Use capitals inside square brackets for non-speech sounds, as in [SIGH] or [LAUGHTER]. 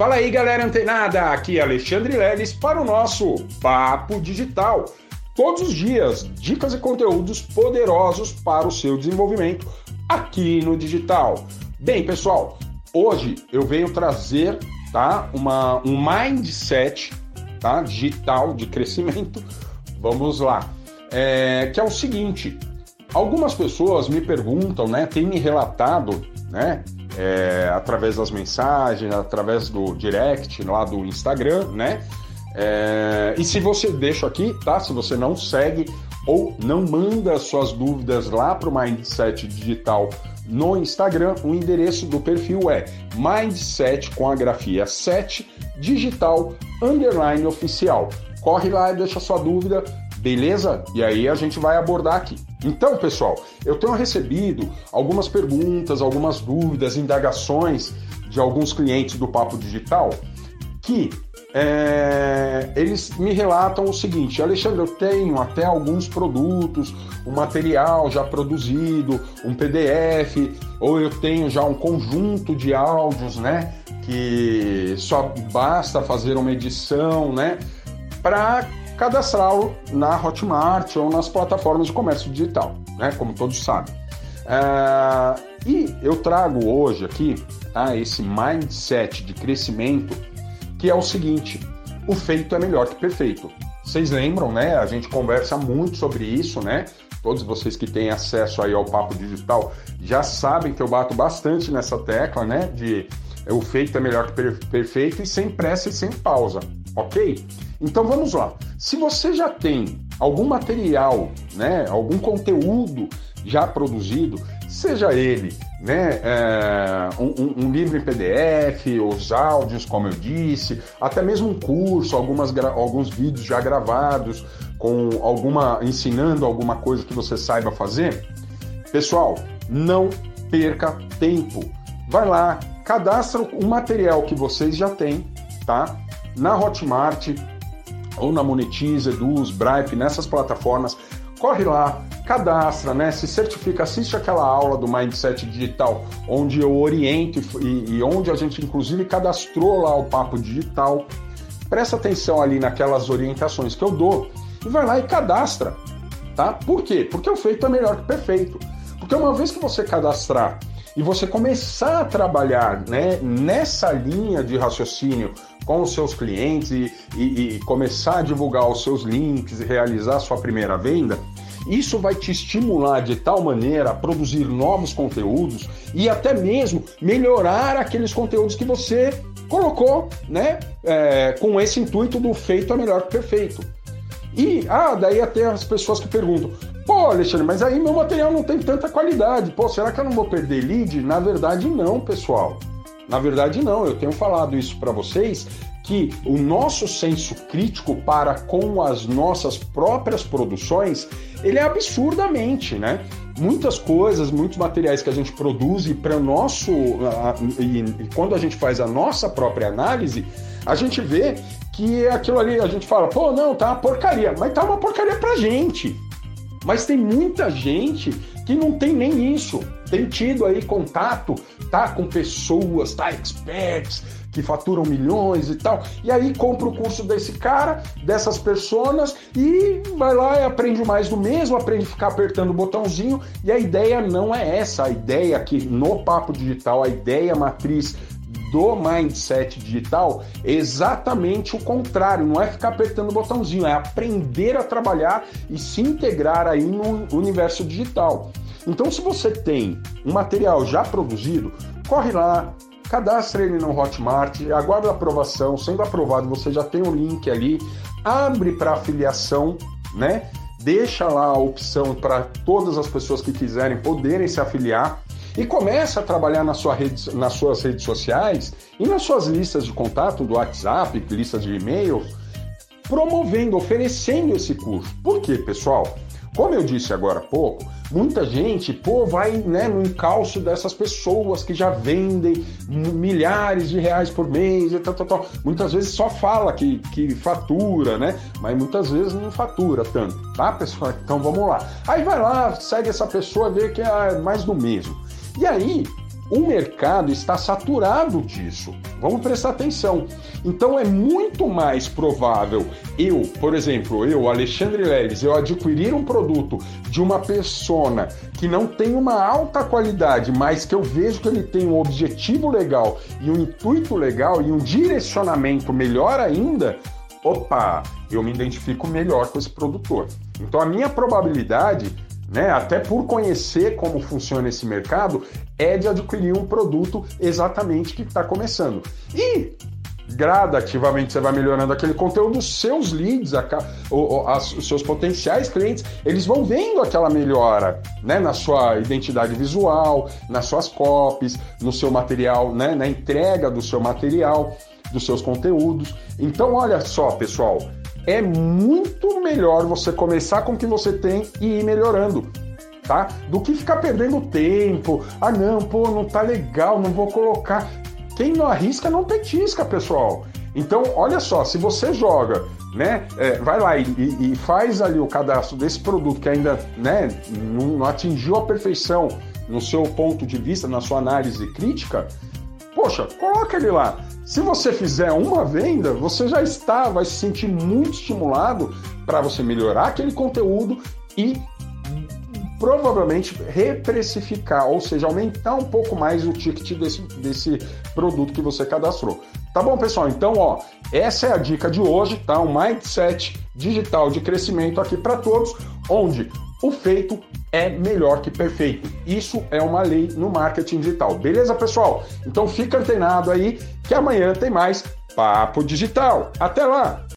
Fala aí, galera antenada! Aqui é Alexandre Leles para o nosso Papo Digital. Todos os dias, dicas e conteúdos poderosos para o seu desenvolvimento aqui no digital. Bem, pessoal, hoje eu venho trazer tá, uma, um mindset tá, digital de crescimento. [LAUGHS] Vamos lá. É, que é o seguinte: algumas pessoas me perguntam, né, têm me relatado, né, é, através das mensagens, através do direct lá do Instagram, né? É, e se você deixa aqui, tá? Se você não segue ou não manda suas dúvidas lá para o Mindset Digital no Instagram, o endereço do perfil é Mindset com a grafia 7 digital underline oficial. Corre lá e deixa sua dúvida, beleza? E aí a gente vai abordar aqui. Então, pessoal, eu tenho recebido algumas perguntas, algumas dúvidas, indagações de alguns clientes do Papo Digital que é, eles me relatam o seguinte: Alexandre, eu tenho até alguns produtos, um material já produzido, um PDF, ou eu tenho já um conjunto de áudios, né? Que só basta fazer uma edição, né? Para cadastrá-lo na Hotmart ou nas plataformas de comércio digital, né? Como todos sabem. É, e eu trago hoje aqui tá, esse mindset de crescimento que é o seguinte: o feito é melhor que perfeito. Vocês lembram, né? A gente conversa muito sobre isso, né? Todos vocês que têm acesso aí ao papo digital já sabem que eu bato bastante nessa tecla, né? De o feito é melhor que perfeito e sem pressa e sem pausa, ok? Então vamos lá. Se você já tem algum material, né, algum conteúdo já produzido, seja ele né, é, um, um, livro em PDF, os áudios, como eu disse, até mesmo um curso, algumas, alguns vídeos já gravados, com alguma ensinando alguma coisa que você saiba fazer. Pessoal, não perca tempo. Vai lá, cadastra o material que vocês já têm, tá? Na Hotmart, ou na Monetize, Eduz, Bripe, nessas plataformas, corre lá, cadastra, né? Se certifica, assiste aquela aula do Mindset Digital, onde eu oriento e, e onde a gente inclusive cadastrou lá o papo digital. Presta atenção ali naquelas orientações que eu dou e vai lá e cadastra, tá? Por quê? Porque o feito é melhor que o perfeito. Porque uma vez que você cadastrar e você começar a trabalhar né, nessa linha de raciocínio com os seus clientes e, e, e começar a divulgar os seus links e realizar a sua primeira venda, isso vai te estimular de tal maneira a produzir novos conteúdos e até mesmo melhorar aqueles conteúdos que você colocou, né? É, com esse intuito do feito é melhor que perfeito. E, ah, daí até as pessoas que perguntam: pô, Alexandre, mas aí meu material não tem tanta qualidade, pô, será que eu não vou perder lead? Na verdade, não, pessoal. Na verdade, não. Eu tenho falado isso para vocês que o nosso senso crítico para com as nossas próprias produções, ele é absurdamente, né? Muitas coisas, muitos materiais que a gente produz e para nosso e, quando a gente faz a nossa própria análise, a gente vê que aquilo ali a gente fala, pô, não, tá uma porcaria, mas tá uma porcaria pra gente. Mas tem muita gente que não tem nem isso. Tem tido aí contato, tá? Com pessoas, tá? Experts que faturam milhões e tal. E aí compra o curso desse cara, dessas pessoas e vai lá e aprende mais do mesmo, aprende a ficar apertando o botãozinho. E a ideia não é essa. A ideia aqui no Papo Digital, a ideia matriz do mindset digital exatamente o contrário, não é ficar apertando o botãozinho, é aprender a trabalhar e se integrar aí no universo digital. Então, se você tem um material já produzido, corre lá, cadastre ele no Hotmart, aguarda a aprovação, sendo aprovado, você já tem o link ali, abre para afiliação, né? Deixa lá a opção para todas as pessoas que quiserem poderem se afiliar e começa a trabalhar na sua rede, nas suas redes sociais e nas suas listas de contato do WhatsApp, listas de e-mail, promovendo, oferecendo esse curso. Por quê, pessoal? Como eu disse agora há pouco, muita gente, pô, vai né, no encalço dessas pessoas que já vendem milhares de reais por mês e tal, tal, tal. Muitas vezes só fala que, que fatura, né? Mas muitas vezes não fatura tanto, tá, pessoal? Então vamos lá. Aí vai lá, segue essa pessoa, vê que é mais do mesmo. E aí, o mercado está saturado disso. Vamos prestar atenção. Então é muito mais provável eu, por exemplo, eu, Alexandre Leles, eu adquirir um produto de uma persona que não tem uma alta qualidade, mas que eu vejo que ele tem um objetivo legal e um intuito legal e um direcionamento melhor ainda, opa, eu me identifico melhor com esse produtor. Então a minha probabilidade né, até por conhecer como funciona esse mercado, é de adquirir um produto exatamente que está começando. E gradativamente você vai melhorando aquele conteúdo, seus leads, a, o, os seus potenciais clientes, eles vão vendo aquela melhora né, na sua identidade visual, nas suas copies, no seu material, né, na entrega do seu material, dos seus conteúdos. Então, olha só, pessoal, é muito melhor você começar com o que você tem e ir melhorando. Tá? Do que ficar perdendo tempo. Ah, não, pô, não tá legal, não vou colocar. Quem não arrisca não petisca, pessoal. Então, olha só, se você joga, né, é, vai lá e, e, faz ali o cadastro desse produto que ainda né, não, não atingiu a perfeição no seu ponto de vista, na sua análise crítica, poxa, coloca ele lá. Se você fizer uma venda, você já está, vai se sentir muito estimulado para você melhorar aquele conteúdo e provavelmente reprecificar, ou seja, aumentar um pouco mais o ticket desse, desse produto que você cadastrou. Tá bom, pessoal? Então, ó, essa é a dica de hoje, tá? Um mindset digital de crescimento aqui para todos, onde o feito é melhor que perfeito. Isso é uma lei no marketing digital. Beleza, pessoal? Então fica antenado aí que amanhã tem mais Papo Digital. Até lá!